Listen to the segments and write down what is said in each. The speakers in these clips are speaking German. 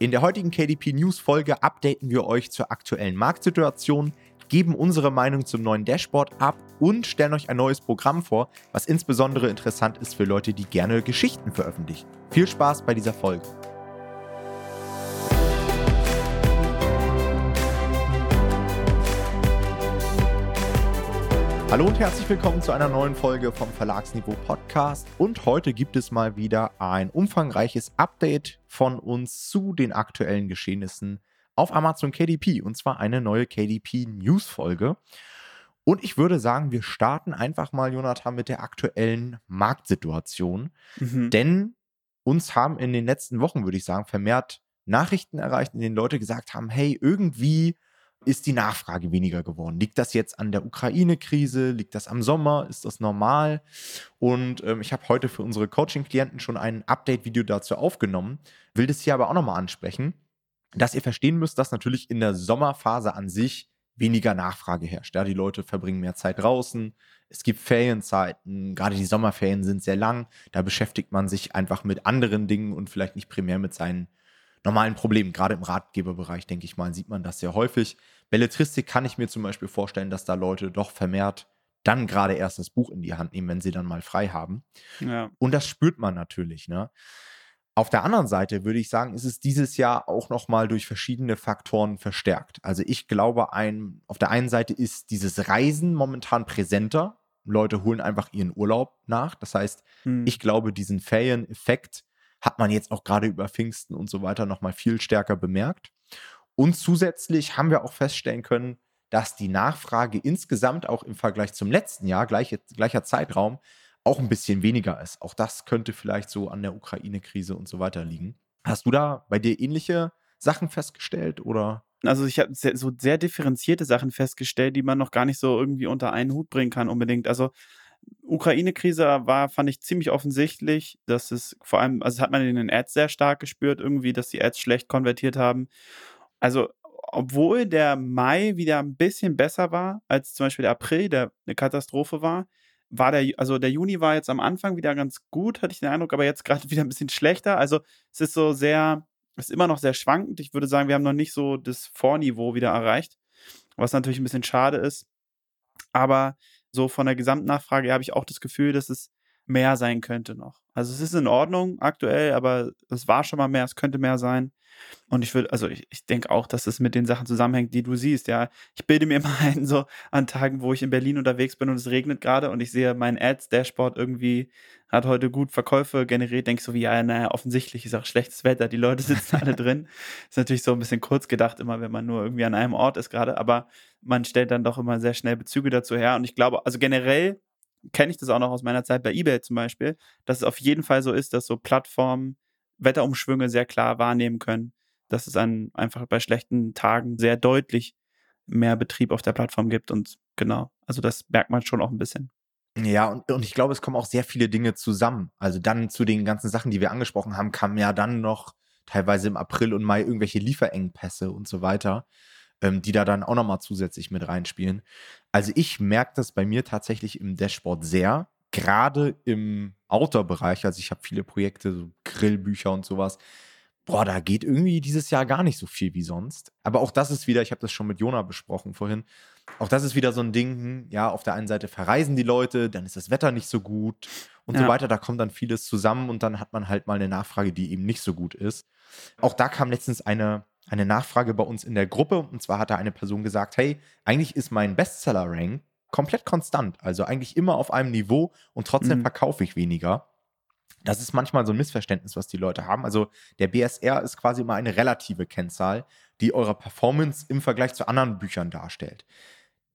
In der heutigen KDP News Folge updaten wir euch zur aktuellen Marktsituation, geben unsere Meinung zum neuen Dashboard ab und stellen euch ein neues Programm vor, was insbesondere interessant ist für Leute, die gerne Geschichten veröffentlichen. Viel Spaß bei dieser Folge. Hallo und herzlich willkommen zu einer neuen Folge vom Verlagsniveau Podcast. Und heute gibt es mal wieder ein umfangreiches Update von uns zu den aktuellen Geschehnissen auf Amazon KDP. Und zwar eine neue KDP News Folge. Und ich würde sagen, wir starten einfach mal, Jonathan, mit der aktuellen Marktsituation. Mhm. Denn uns haben in den letzten Wochen, würde ich sagen, vermehrt Nachrichten erreicht, in denen Leute gesagt haben, hey, irgendwie ist die Nachfrage weniger geworden. Liegt das jetzt an der Ukraine-Krise? Liegt das am Sommer? Ist das normal? Und ähm, ich habe heute für unsere Coaching-Klienten schon ein Update-Video dazu aufgenommen, will das hier aber auch nochmal ansprechen, dass ihr verstehen müsst, dass natürlich in der Sommerphase an sich weniger Nachfrage herrscht. Ja, die Leute verbringen mehr Zeit draußen. Es gibt Ferienzeiten. Gerade die Sommerferien sind sehr lang. Da beschäftigt man sich einfach mit anderen Dingen und vielleicht nicht primär mit seinen normalen Problemen. Gerade im Ratgeberbereich, denke ich mal, sieht man das sehr häufig. Belletristik kann ich mir zum Beispiel vorstellen, dass da Leute doch vermehrt dann gerade erst das Buch in die Hand nehmen, wenn sie dann mal frei haben. Ja. Und das spürt man natürlich. Ne? Auf der anderen Seite würde ich sagen, ist es dieses Jahr auch noch mal durch verschiedene Faktoren verstärkt. Also ich glaube, ein, auf der einen Seite ist dieses Reisen momentan präsenter. Leute holen einfach ihren Urlaub nach. Das heißt, hm. ich glaube, diesen Ferieneffekt hat man jetzt auch gerade über Pfingsten und so weiter noch mal viel stärker bemerkt. Und zusätzlich haben wir auch feststellen können, dass die Nachfrage insgesamt auch im Vergleich zum letzten Jahr, gleiche, gleicher Zeitraum, auch ein bisschen weniger ist. Auch das könnte vielleicht so an der Ukraine-Krise und so weiter liegen. Hast du da bei dir ähnliche Sachen festgestellt oder? Also ich habe so sehr differenzierte Sachen festgestellt, die man noch gar nicht so irgendwie unter einen Hut bringen kann unbedingt. Also Ukraine-Krise war, fand ich ziemlich offensichtlich, dass es vor allem, also hat man in den Ads sehr stark gespürt, irgendwie, dass die Ads schlecht konvertiert haben. Also, obwohl der Mai wieder ein bisschen besser war, als zum Beispiel der April, der eine Katastrophe war, war der, also der Juni war jetzt am Anfang wieder ganz gut, hatte ich den Eindruck, aber jetzt gerade wieder ein bisschen schlechter. Also, es ist so sehr, es ist immer noch sehr schwankend. Ich würde sagen, wir haben noch nicht so das Vorniveau wieder erreicht, was natürlich ein bisschen schade ist. Aber so von der Gesamtnachfrage habe ich auch das Gefühl, dass es mehr sein könnte noch. Also es ist in Ordnung aktuell, aber es war schon mal mehr, es könnte mehr sein. Und ich würde, also ich, ich denke auch, dass es mit den Sachen zusammenhängt, die du siehst. Ja, ich bilde mir mal ein, so an Tagen, wo ich in Berlin unterwegs bin und es regnet gerade und ich sehe mein Ads-Dashboard irgendwie hat heute gut Verkäufe generiert, denke ich so wie, ja, naja, offensichtlich ist auch schlechtes Wetter, die Leute sitzen alle drin. Ist natürlich so ein bisschen kurz gedacht immer, wenn man nur irgendwie an einem Ort ist gerade, aber man stellt dann doch immer sehr schnell Bezüge dazu her. Und ich glaube, also generell kenne ich das auch noch aus meiner Zeit bei eBay zum Beispiel, dass es auf jeden Fall so ist, dass so Plattformen Wetterumschwünge sehr klar wahrnehmen können, dass es an, einfach bei schlechten Tagen sehr deutlich mehr Betrieb auf der Plattform gibt und genau, also das merkt man schon auch ein bisschen. Ja, und, und ich glaube, es kommen auch sehr viele Dinge zusammen. Also dann zu den ganzen Sachen, die wir angesprochen haben, kamen ja dann noch teilweise im April und Mai irgendwelche Lieferengpässe und so weiter, ähm, die da dann auch nochmal zusätzlich mit reinspielen. Also ich merke das bei mir tatsächlich im Dashboard sehr, gerade im Outdoor-Bereich. Also ich habe viele Projekte, so Grillbücher und sowas boah, da geht irgendwie dieses Jahr gar nicht so viel wie sonst. Aber auch das ist wieder, ich habe das schon mit Jona besprochen vorhin, auch das ist wieder so ein Ding, hm, ja, auf der einen Seite verreisen die Leute, dann ist das Wetter nicht so gut und ja. so weiter. Da kommt dann vieles zusammen und dann hat man halt mal eine Nachfrage, die eben nicht so gut ist. Auch da kam letztens eine, eine Nachfrage bei uns in der Gruppe und zwar hat da eine Person gesagt, hey, eigentlich ist mein Bestseller-Rank komplett konstant, also eigentlich immer auf einem Niveau und trotzdem mhm. verkaufe ich weniger. Das ist manchmal so ein Missverständnis, was die Leute haben. Also der BSR ist quasi immer eine relative Kennzahl, die eure Performance im Vergleich zu anderen Büchern darstellt.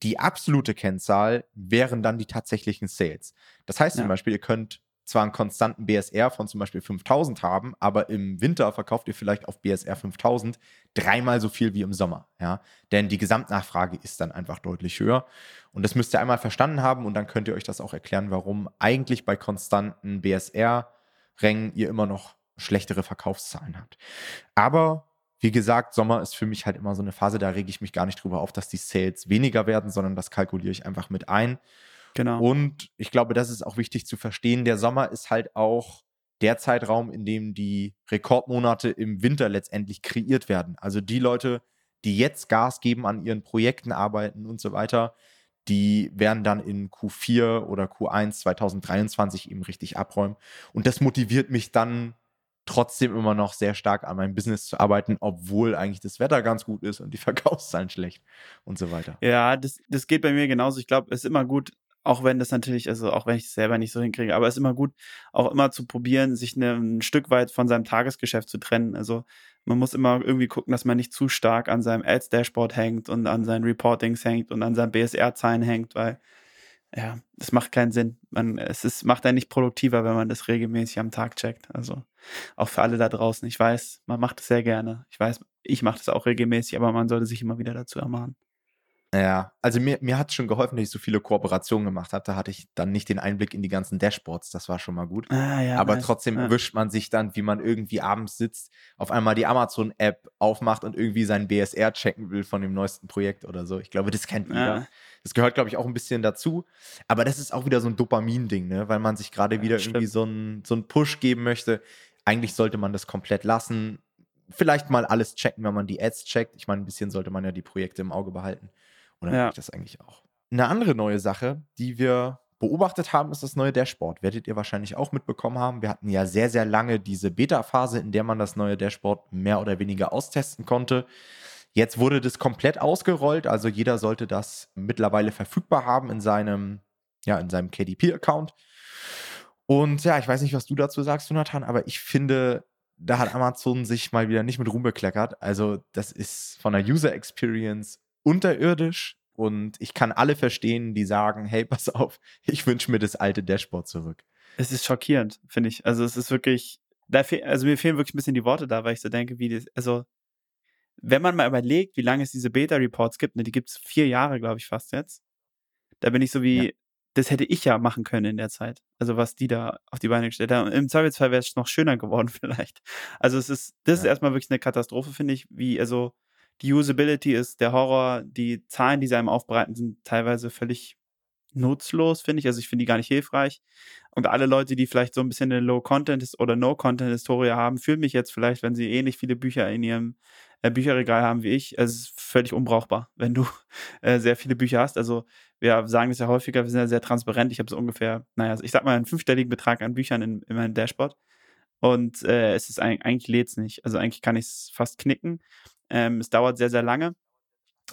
Die absolute Kennzahl wären dann die tatsächlichen Sales. Das heißt ja. zum Beispiel, ihr könnt zwar einen konstanten BSR von zum Beispiel 5000 haben, aber im Winter verkauft ihr vielleicht auf BSR 5000 dreimal so viel wie im Sommer. Ja? Denn die Gesamtnachfrage ist dann einfach deutlich höher. Und das müsst ihr einmal verstanden haben und dann könnt ihr euch das auch erklären, warum eigentlich bei konstanten BSR-Rängen ihr immer noch schlechtere Verkaufszahlen habt. Aber wie gesagt, Sommer ist für mich halt immer so eine Phase, da rege ich mich gar nicht drüber auf, dass die Sales weniger werden, sondern das kalkuliere ich einfach mit ein. Genau. Und ich glaube, das ist auch wichtig zu verstehen. Der Sommer ist halt auch der Zeitraum, in dem die Rekordmonate im Winter letztendlich kreiert werden. Also die Leute, die jetzt Gas geben, an ihren Projekten arbeiten und so weiter, die werden dann in Q4 oder Q1 2023 eben richtig abräumen. Und das motiviert mich dann trotzdem immer noch sehr stark an meinem Business zu arbeiten, obwohl eigentlich das Wetter ganz gut ist und die Verkaufszahlen schlecht und so weiter. Ja, das, das geht bei mir genauso. Ich glaube, es ist immer gut, auch wenn das natürlich, also auch wenn ich es selber nicht so hinkriege, aber es ist immer gut, auch immer zu probieren, sich ne, ein Stück weit von seinem Tagesgeschäft zu trennen. Also man muss immer irgendwie gucken, dass man nicht zu stark an seinem Ads-Dashboard hängt und an seinen Reportings hängt und an seinen BSR-Zahlen hängt, weil ja, das macht keinen Sinn. Man, es ist, macht einen nicht produktiver, wenn man das regelmäßig am Tag checkt. Also auch für alle da draußen. Ich weiß, man macht es sehr gerne. Ich weiß, ich mache das auch regelmäßig, aber man sollte sich immer wieder dazu ermahnen. Ja, also mir, mir hat es schon geholfen, dass ich so viele Kooperationen gemacht habe. Da hatte ich dann nicht den Einblick in die ganzen Dashboards. Das war schon mal gut. Ah, ja, Aber nice. trotzdem Ja. erwischt man sich dann, wie man irgendwie abends sitzt, auf einmal die Amazon-App aufmacht und irgendwie sein BSR checken will von dem neuesten Projekt oder so. Ich glaube, das kennt jeder. Ja. Das gehört, glaube ich, auch ein bisschen dazu. Aber das ist auch wieder so ein Dopamin-Ding, ne? weil man sich gerade Ja, wieder stimmt. irgendwie so einen so einen Push geben möchte. Eigentlich sollte man das komplett lassen. Vielleicht mal alles checken, wenn man die Ads checkt. Ich meine, ein bisschen sollte man ja die Projekte im Auge behalten. Und dann Ja. ich das eigentlich auch. Eine andere neue Sache, die wir beobachtet haben, ist das neue Dashboard. Werdet ihr wahrscheinlich auch mitbekommen haben. Wir hatten ja sehr, sehr lange diese Beta-Phase, in der man das neue Dashboard mehr oder weniger austesten konnte. Jetzt wurde das komplett ausgerollt, also jeder sollte das mittlerweile verfügbar haben in seinem, ja, in seinem KDP-Account. Und ja, ich weiß nicht, was du dazu sagst, Jonathan, aber ich finde, da hat Amazon sich mal wieder nicht mit Ruhm bekleckert. Also, das ist von der User Experience unterirdisch und ich kann alle verstehen, die sagen, hey, pass auf, ich wünsche mir das alte Dashboard zurück. Es ist schockierend, finde ich. Also es ist wirklich, fehl, also mir fehlen wirklich ein bisschen die Worte da, weil ich so denke, wie das, also wenn man mal überlegt, wie lange es diese Beta-Reports gibt, ne, die gibt es vier Jahre, glaube ich, fast jetzt. Da bin ich so wie, Ja. das hätte ich ja machen können in der Zeit. Also was die da auf die Beine gestellt haben. Im Zweifelsfall wäre es noch schöner geworden vielleicht. Also es ist, das ist Ja. erstmal wirklich eine Katastrophe, finde ich, wie, also die Usability ist der Horror, die Zahlen, die sie einem aufbereiten, sind teilweise völlig nutzlos, finde ich. Also ich finde die gar nicht hilfreich. Und alle Leute, die vielleicht so ein bisschen eine Low-Content- oder No-Content-Historie haben, fühlen mich jetzt vielleicht, wenn sie ähnlich viele Bücher in ihrem äh, Bücherregal haben wie ich, es ist völlig unbrauchbar, wenn du äh, sehr viele Bücher hast. Also wir sagen das ja häufiger, wir sind ja sehr transparent. Ich habe so ungefähr, naja, ich sag mal einen fünfstelligen Betrag an Büchern in, in meinem Dashboard. Und äh, es ist ein, eigentlich lädt es nicht. Also eigentlich kann ich es fast knicken. Ähm, es dauert sehr, sehr lange.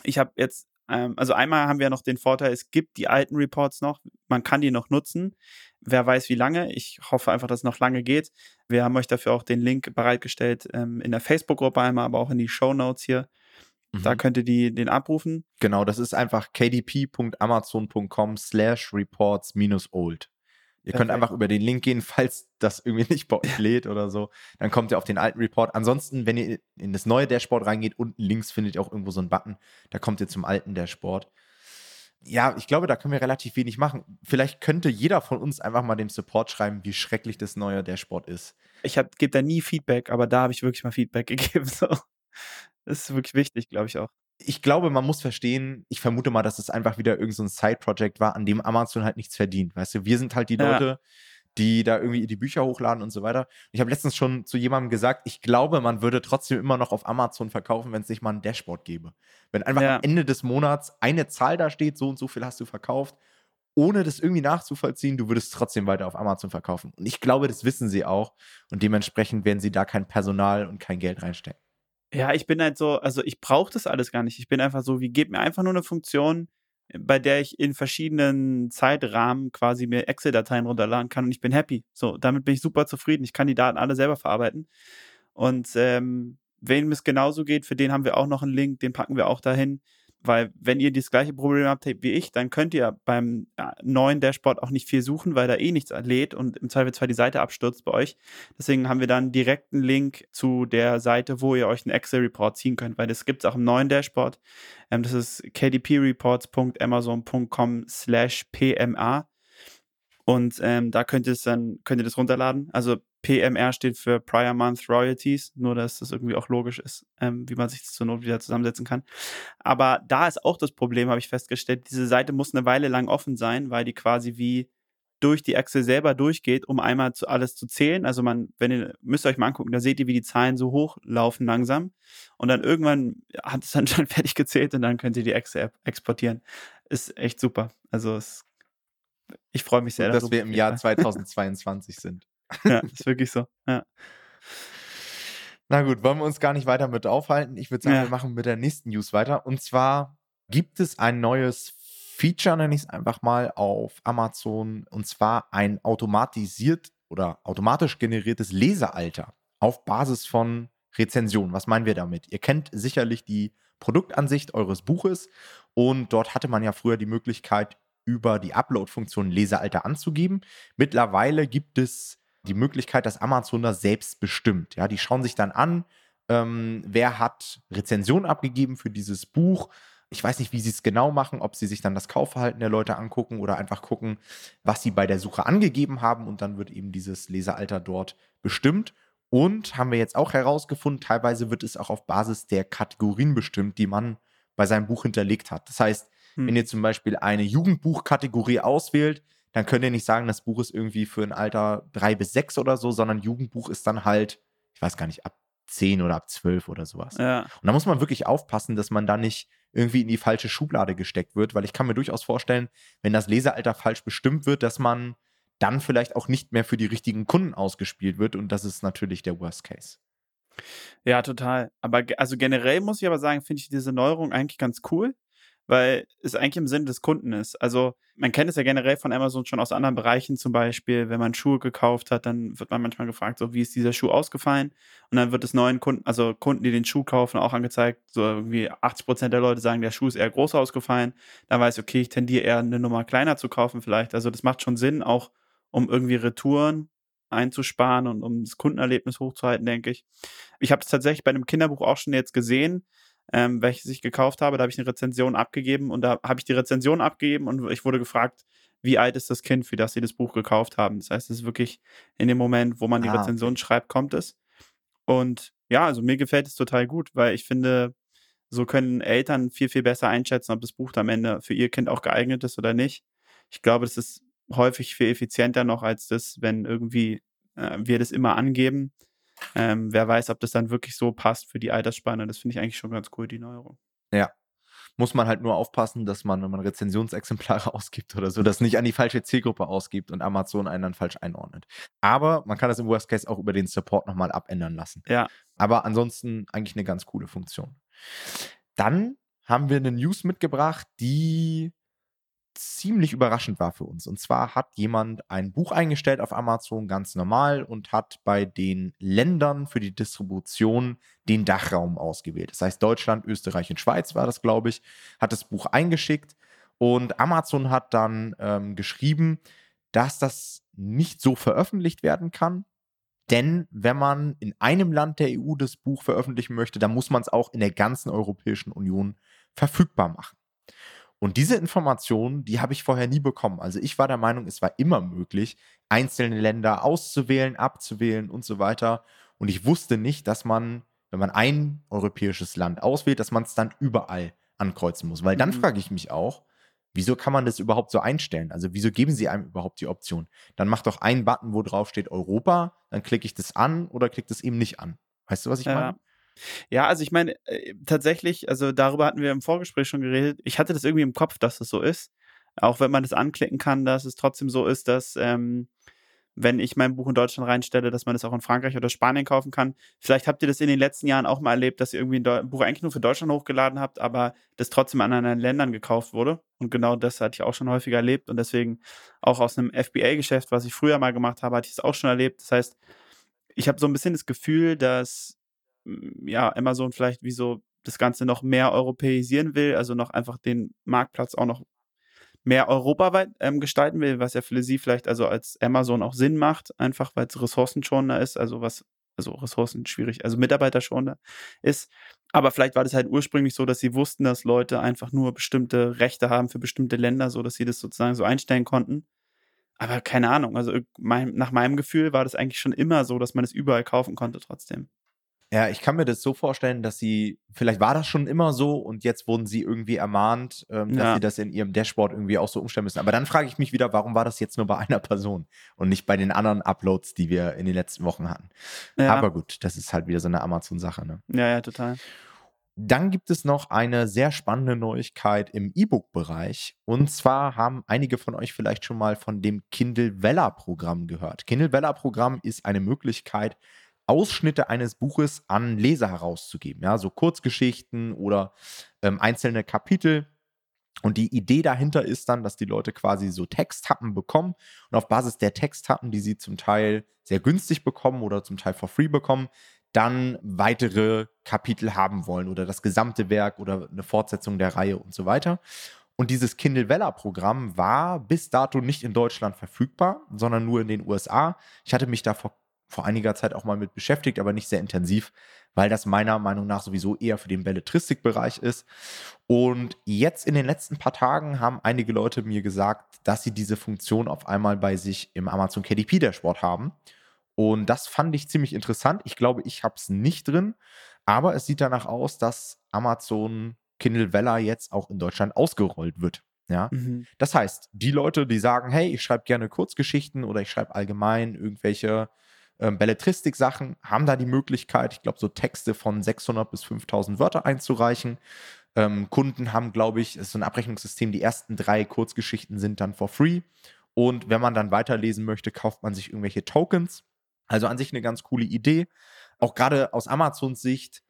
Ich habe jetzt, ähm, also einmal haben wir noch den Vorteil, es gibt die alten Reports noch, man kann die noch nutzen. Wer weiß wie lange. Ich hoffe einfach, dass es noch lange geht. Wir haben euch dafür auch den Link bereitgestellt ähm, in der Facebook-Gruppe einmal, aber auch in die Show Notes hier. Da Mhm. könnt ihr die, den abrufen. Genau, das ist einfach kdp.amazon.com slash reports minus old. Ihr könnt einfach über den Link gehen, falls das irgendwie nicht bei euch lädt oder so. Dann kommt ihr auf den alten Report. Ansonsten, wenn ihr in das neue Dashboard reingeht, unten links findet ihr auch irgendwo so einen Button. Da kommt ihr zum alten Dashboard. Ja, ich glaube, da können wir relativ wenig machen. Vielleicht könnte jeder von uns einfach mal dem Support schreiben, wie schrecklich das neue Dashboard ist. Ich gebe da nie Feedback, aber da habe ich wirklich mal Feedback gegeben. So. Das ist wirklich wichtig, glaube ich auch. Ich glaube, man muss verstehen, ich vermute mal, dass es einfach wieder irgendein so Side-Project war, an dem Amazon halt nichts verdient. Weißt du, wir sind halt die Ja. Leute, die da irgendwie die Bücher hochladen und so weiter. Ich habe letztens schon zu jemandem gesagt, ich glaube, man würde trotzdem immer noch auf Amazon verkaufen, wenn es nicht mal ein Dashboard gäbe. Wenn einfach Ja. am Ende des Monats eine Zahl da steht, so und so viel hast du verkauft, ohne das irgendwie nachzuvollziehen, du würdest trotzdem weiter auf Amazon verkaufen. Und ich glaube, das wissen sie auch. Und dementsprechend werden sie da kein Personal und kein Geld reinstecken. Ja, ich bin halt so, also ich brauche das alles gar nicht. Ich bin einfach so, wie gebt mir einfach nur eine Funktion, bei der ich in verschiedenen Zeitrahmen quasi mir Excel-Dateien runterladen kann und ich bin happy. So, damit bin ich super zufrieden. Ich kann die Daten alle selber verarbeiten. Und ähm, wem es genauso geht, für den haben wir auch noch einen Link, den packen wir auch dahin. Weil, wenn ihr das gleiche Problem habt wie ich, dann könnt ihr beim ja, neuen Dashboard auch nicht viel suchen, weil da eh nichts lädt und im Zweifelsfall die Seite abstürzt bei euch. Deswegen haben wir dann direkt einen Link zu der Seite, wo ihr euch einen Excel-Report ziehen könnt, weil das gibt es auch im neuen Dashboard. Ähm, das ist kdpreports.amazon.com slash pma. Und ähm, da könnt ihr es dann, könnt ihr das runterladen. Also PMR steht für Prior Month Royalties, nur dass das irgendwie auch logisch ist, ähm, wie man sich das zur Not wieder zusammensetzen kann. Aber da ist auch das Problem, habe ich festgestellt, diese Seite muss eine Weile lang offen sein, weil die quasi wie durch die Excel selber durchgeht, um einmal zu, alles zu zählen. Also man, wenn ihr, müsst ihr euch mal angucken, da seht ihr, wie die Zahlen so hochlaufen langsam. Und dann irgendwann hat es dann schon fertig gezählt und dann könnt ihr die Excel-App exportieren. Ist echt super. Also es, ich freue mich sehr. Und dass wir im Jahr 2022 sind. Ja, ist wirklich so. Ja. Na gut, wollen wir uns gar nicht weiter mit aufhalten. Ich würde sagen, ja. wir machen mit der nächsten News weiter. Und zwar gibt es ein neues Feature, nenne ich es einfach mal, auf Amazon. Und zwar ein automatisiert oder automatisch generiertes Lesealter auf Basis von Rezensionen. Was meinen wir damit? Ihr kennt sicherlich die Produktansicht eures Buches und dort hatte man ja früher die Möglichkeit, über die Upload-Funktion Lesealter anzugeben. Mittlerweile gibt es die Möglichkeit, dass Amazon das selbst bestimmt. Ja, die schauen sich dann an, ähm, wer hat Rezensionen abgegeben für dieses Buch, ich weiß nicht, wie sie es genau machen, ob sie sich dann das Kaufverhalten der Leute angucken oder einfach gucken, was sie bei der Suche angegeben haben und dann wird eben dieses Lesealter dort bestimmt. Und haben wir jetzt auch herausgefunden, teilweise wird es auch auf Basis der Kategorien bestimmt, die man bei seinem Buch hinterlegt hat. Das heißt, hm. wenn ihr zum Beispiel eine Jugendbuchkategorie auswählt, dann könnt ihr nicht sagen, das Buch ist irgendwie für ein Alter drei bis sechs oder so, sondern Jugendbuch ist dann halt, ich weiß gar nicht, ab zehn oder ab zwölf oder sowas. Ja. Und da muss man wirklich aufpassen, dass man da nicht irgendwie in die falsche Schublade gesteckt wird, weil ich kann mir durchaus vorstellen, wenn das Lesealter falsch bestimmt wird, dass man dann vielleicht auch nicht mehr für die richtigen Kunden ausgespielt wird und das ist natürlich der Worst Case. Ja, total. Aber also generell muss ich aber sagen, finde ich diese Neuerung eigentlich ganz cool weil es eigentlich im Sinne des Kunden ist. Also man kennt es ja generell von Amazon schon aus anderen Bereichen, zum Beispiel, wenn man Schuhe gekauft hat, dann wird man manchmal gefragt, so wie ist dieser Schuh ausgefallen? Und dann wird es neuen Kunden, also Kunden, die den Schuh kaufen, auch angezeigt, so irgendwie 80 Prozent der Leute sagen, der Schuh ist eher groß ausgefallen. Dann weiß ich, okay, ich tendiere eher eine Nummer kleiner zu kaufen vielleicht. Also das macht schon Sinn, auch um irgendwie Retouren einzusparen und um das Kundenerlebnis hochzuhalten, denke ich. Ich habe es tatsächlich bei einem Kinderbuch auch schon jetzt gesehen, ähm, welches ich gekauft habe. Da habe ich eine Rezension abgegeben und da habe ich die Rezension abgegeben und ich wurde gefragt, wie alt ist das Kind, für das sie das Buch gekauft haben. Das heißt, es ist wirklich in dem Moment, wo man die ah, Rezension okay. schreibt, kommt es. Und ja, also mir gefällt es total gut, weil ich finde, so können Eltern viel, viel besser einschätzen, ob das Buch am Ende für ihr Kind auch geeignet ist oder nicht. Ich glaube, das ist häufig viel effizienter noch als das, wenn irgendwie äh, wir das immer angeben ähm, wer weiß, ob das dann wirklich so passt für die Altersspanne. Das finde ich eigentlich schon ganz cool, die Neuerung. Ja. Muss man halt nur aufpassen, dass man, wenn man Rezensionsexemplare ausgibt oder so, das nicht an die falsche Zielgruppe ausgibt und Amazon einen dann falsch einordnet. Aber man kann das im Worst Case auch über den Support nochmal abändern lassen. Ja. Aber ansonsten eigentlich eine ganz coole Funktion. Dann haben wir eine News mitgebracht, die ziemlich überraschend war für uns. Und zwar hat jemand ein Buch eingestellt auf Amazon ganz normal und hat bei den Ländern für die Distribution den Dachraum ausgewählt. Das heißt, Deutschland, Österreich und Schweiz war das, glaube ich, hat das Buch eingeschickt. Und Amazon hat dann ähm, geschrieben, dass das nicht so veröffentlicht werden kann. Denn wenn man in einem Land der EU das Buch veröffentlichen möchte, dann muss man es auch in der ganzen Europäischen Union verfügbar machen. Und diese Informationen, die habe ich vorher nie bekommen. Also ich war der Meinung, es war immer möglich, einzelne Länder auszuwählen, abzuwählen und so weiter. Und ich wusste nicht, dass man, wenn man ein europäisches Land auswählt, dass man es dann überall ankreuzen muss. Weil dann mhm. frage ich mich auch, wieso kann man das überhaupt so einstellen? Also wieso geben sie einem überhaupt die Option? Dann mach doch einen Button, wo drauf steht Europa, dann klicke ich das an oder klicke das eben nicht an. Weißt du, was ich ja. meine? Ja, also ich meine, äh, tatsächlich, also darüber hatten wir im Vorgespräch schon geredet. Ich hatte das irgendwie im Kopf, dass das so ist. Auch wenn man das anklicken kann, dass es trotzdem so ist, dass ähm, wenn ich mein Buch in Deutschland reinstelle, dass man das auch in Frankreich oder Spanien kaufen kann. Vielleicht habt ihr das in den letzten Jahren auch mal erlebt, dass ihr irgendwie ein Buch eigentlich nur für Deutschland hochgeladen habt, aber das trotzdem an anderen Ländern gekauft wurde. Und genau das hatte ich auch schon häufiger erlebt und deswegen auch aus einem FBA-Geschäft, was ich früher mal gemacht habe, hatte ich es auch schon erlebt. Das heißt, ich habe so ein bisschen das Gefühl, dass ja, Amazon vielleicht wie so das Ganze noch mehr europäisieren will, also noch einfach den Marktplatz auch noch mehr europaweit ähm, gestalten will, was ja für sie vielleicht also als Amazon auch Sinn macht, einfach weil es ressourcenschonender ist, also was, also Ressourcen schwierig, also Mitarbeiterschonender ist. Aber vielleicht war das halt ursprünglich so, dass sie wussten, dass Leute einfach nur bestimmte Rechte haben für bestimmte Länder, so dass sie das sozusagen so einstellen konnten. Aber keine Ahnung, also mein, nach meinem Gefühl war das eigentlich schon immer so, dass man es überall kaufen konnte trotzdem. Ja, ich kann mir das so vorstellen, dass sie, vielleicht war das schon immer so und jetzt wurden sie irgendwie ermahnt, ähm, dass Ja. sie das in ihrem Dashboard irgendwie auch so umstellen müssen. Aber dann frage ich mich wieder, warum war das jetzt nur bei einer Person und nicht bei den anderen Uploads, die wir in den letzten Wochen hatten? Ja, Aber gut, das ist halt wieder so eine Amazon-Sache. Ne? ja, ja, total. Dann gibt es noch eine sehr spannende Neuigkeit im E-Book-Bereich. Und zwar haben einige von euch vielleicht schon mal von dem Kindle Vella-Programm gehört. Kindle Vella-Programm ist eine Möglichkeit, Ausschnitte eines Buches an Leser herauszugeben. Ja, so Kurzgeschichten oder ähm, einzelne Kapitel. Und die Idee dahinter ist dann, dass die Leute quasi so Texthappen bekommen und auf Basis der Texthappen, die sie zum Teil sehr günstig bekommen oder zum Teil for free bekommen, dann weitere Kapitel haben wollen oder das gesamte Werk oder eine Fortsetzung der Reihe und so weiter. Und dieses Kindle Vella Programm war bis dato nicht in Deutschland verfügbar, sondern nur in den USA. Ich hatte mich da vor, vor einiger Zeit auch mal mit beschäftigt, aber nicht sehr intensiv, weil das meiner Meinung nach sowieso eher für den Belletristikbereich ist. Und jetzt in den letzten paar Tagen haben einige Leute mir gesagt, dass sie diese Funktion auf einmal bei sich im Amazon KDP Dashboard haben. Und das fand ich ziemlich interessant. Ich glaube, ich habe es nicht drin, aber es sieht danach aus, dass Amazon Kindle Vella jetzt auch in Deutschland ausgerollt wird. Ja, Mhm. das heißt, die Leute, die sagen, hey, ich schreibe gerne Kurzgeschichten oder ich schreibe allgemein irgendwelche ähm, Belletristik-Sachen, haben da die Möglichkeit, ich glaube, so Texte von 600 bis 5000 Wörter einzureichen. Ähm, Kunden haben, glaube ich, ist so ein Abrechnungssystem, die ersten drei Kurzgeschichten sind dann for free. Und wenn man dann weiterlesen möchte, kauft man sich irgendwelche Tokens. Also an sich eine ganz coole Idee. Auch gerade aus Amazons Sicht,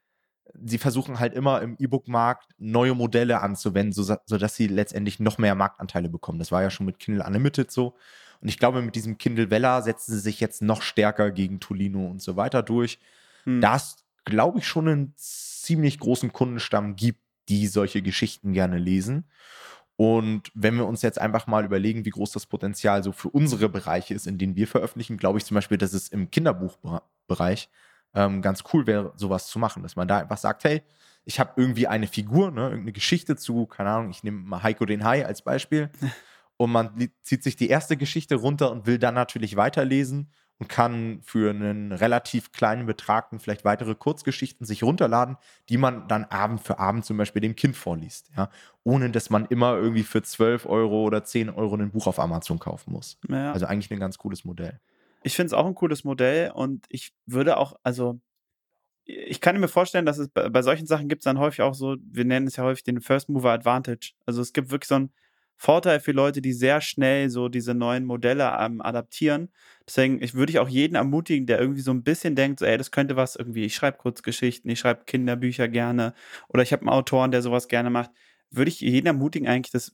sie versuchen halt immer im E-Book-Markt neue Modelle anzuwenden, so, sodass sie letztendlich noch mehr Marktanteile bekommen. Das war ja schon mit Kindle Unlimited so. Und ich glaube, mit diesem Kindle Vella setzen sie sich jetzt noch stärker gegen Tolino und so weiter durch. Hm. Da es, glaube ich, schon einen ziemlich großen Kundenstamm gibt, die solche Geschichten gerne lesen. Und wenn wir uns jetzt einfach mal überlegen, wie groß das Potenzial so für unsere Bereiche ist, in denen wir veröffentlichen, glaube ich zum Beispiel, dass es im Kinderbuchbereich ähm, ganz cool wäre, sowas zu machen, dass man da einfach sagt, hey, ich habe irgendwie eine Figur, ne, irgendeine Geschichte zu, keine Ahnung, ich nehme mal Heiko den Hai als Beispiel und man zieht sich die erste Geschichte runter und will dann natürlich weiterlesen und kann für einen relativ kleinen Betrag vielleicht weitere Kurzgeschichten sich runterladen, die man dann Abend für Abend zum Beispiel dem Kind vorliest, ja, ohne dass man immer irgendwie für 12 Euro oder 10 Euro ein Buch auf Amazon kaufen muss. Ja. Also eigentlich ein ganz cooles Modell. Ich finde es auch ein cooles Modell und ich würde auch, also ich kann mir vorstellen, dass es bei, bei solchen Sachen gibt es dann häufig auch so, wir nennen es ja häufig den First Mover Advantage. Also es gibt wirklich so einen Vorteil für Leute, die sehr schnell so diese neuen Modelle ähm, adaptieren. Deswegen ich, würde ich auch jeden ermutigen, der irgendwie so ein bisschen denkt, so, ey, das könnte was irgendwie, ich schreibe Kurzgeschichten, ich schreibe Kinderbücher gerne oder ich habe einen Autoren, der sowas gerne macht, würde ich jeden ermutigen, eigentlich das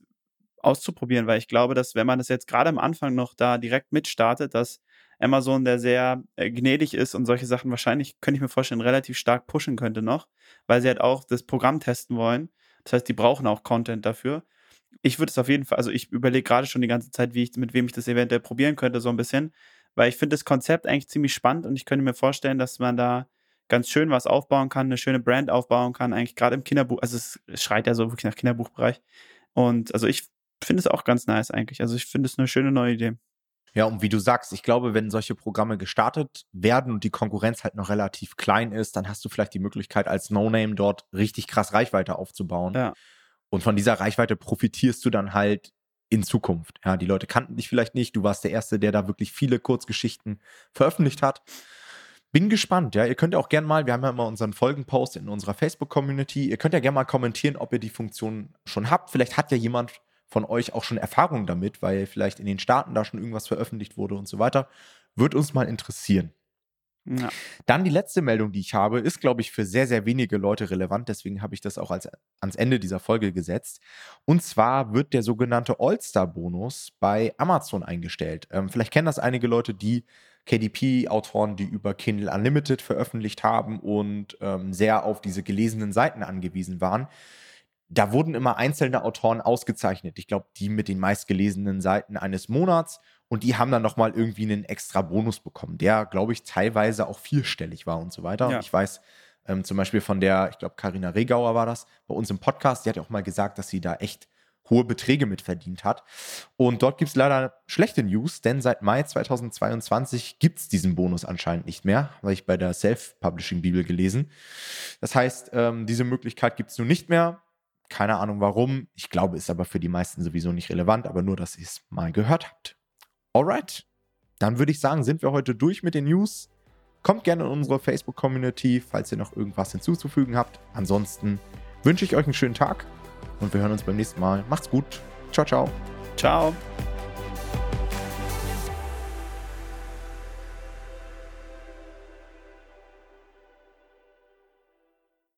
auszuprobieren, weil ich glaube, dass wenn man das jetzt gerade am Anfang noch da direkt mitstartet, dass Amazon, der sehr äh, gnädig ist und solche Sachen wahrscheinlich, könnte ich mir vorstellen, relativ stark pushen könnte noch, weil sie halt auch das Programm testen wollen. Das heißt, die brauchen auch Content dafür. Ich würde es auf jeden Fall, also ich überlege gerade schon die ganze Zeit, wie ich, mit wem ich das eventuell probieren könnte, so ein bisschen, weil ich finde das Konzept eigentlich ziemlich spannend und ich könnte mir vorstellen, dass man da ganz schön was aufbauen kann, eine schöne Brand aufbauen kann, eigentlich gerade im Kinderbuch, also es, es schreit ja so wirklich nach Kinderbuchbereich. Und also ich finde es auch ganz nice eigentlich. Also ich finde es eine schöne neue Idee. Ja, und wie du sagst, ich glaube, wenn solche Programme gestartet werden und die Konkurrenz halt noch relativ klein ist, dann hast du vielleicht die Möglichkeit, als No-Name dort richtig krass Reichweite aufzubauen. Ja. Und von dieser Reichweite profitierst du dann halt in Zukunft. Ja, die Leute kannten dich vielleicht nicht. Du warst der Erste, der da wirklich viele Kurzgeschichten veröffentlicht hat. Bin gespannt, ja. Ihr könnt ja auch gerne mal, wir haben ja immer unseren Folgenpost in unserer Facebook-Community. Ihr könnt ja gerne mal kommentieren, ob ihr die Funktion schon habt. Vielleicht hat ja jemand von euch auch schon Erfahrung damit, weil vielleicht in den Staaten da schon irgendwas veröffentlicht wurde und so weiter. Wird uns mal interessieren. Ja. Dann die letzte Meldung, die ich habe, ist, glaube ich, für sehr, sehr wenige Leute relevant. Deswegen habe ich das auch als, ans Ende dieser Folge gesetzt. Und zwar wird der sogenannte All-Star-Bonus bei Amazon eingestellt. Ähm, vielleicht kennen das einige Leute, die KDP-Autoren, die über Kindle Unlimited veröffentlicht haben und ähm, sehr auf diese gelesenen Seiten angewiesen waren. Da wurden immer einzelne Autoren ausgezeichnet. Ich glaube, die mit den meistgelesenen Seiten eines Monats. Und die haben dann nochmal irgendwie einen extra Bonus bekommen, der, glaube ich, teilweise auch vierstellig war und so weiter. Ja. Und ich weiß ähm, zum Beispiel von der, ich glaube, Karina Regauer war das, bei uns im Podcast, die hat ja auch mal gesagt, dass sie da echt hohe Beträge mitverdient hat. Und dort gibt es leider schlechte News, denn seit Mai 2022 gibt es diesen Bonus anscheinend nicht mehr, weil ich bei der Self-Publishing-Bibel gelesen. Das heißt, ähm, diese Möglichkeit gibt es nun nicht mehr. Keine Ahnung warum. Ich glaube, ist aber für die meisten sowieso nicht relevant, aber nur, dass ihr es mal gehört habt. Alright, dann würde ich sagen, sind wir heute durch mit den News. Kommt gerne in unsere Facebook-Community, falls ihr noch irgendwas hinzuzufügen habt. Ansonsten wünsche ich euch einen schönen Tag und wir hören uns beim nächsten Mal. Macht's gut. Ciao, ciao. Ciao.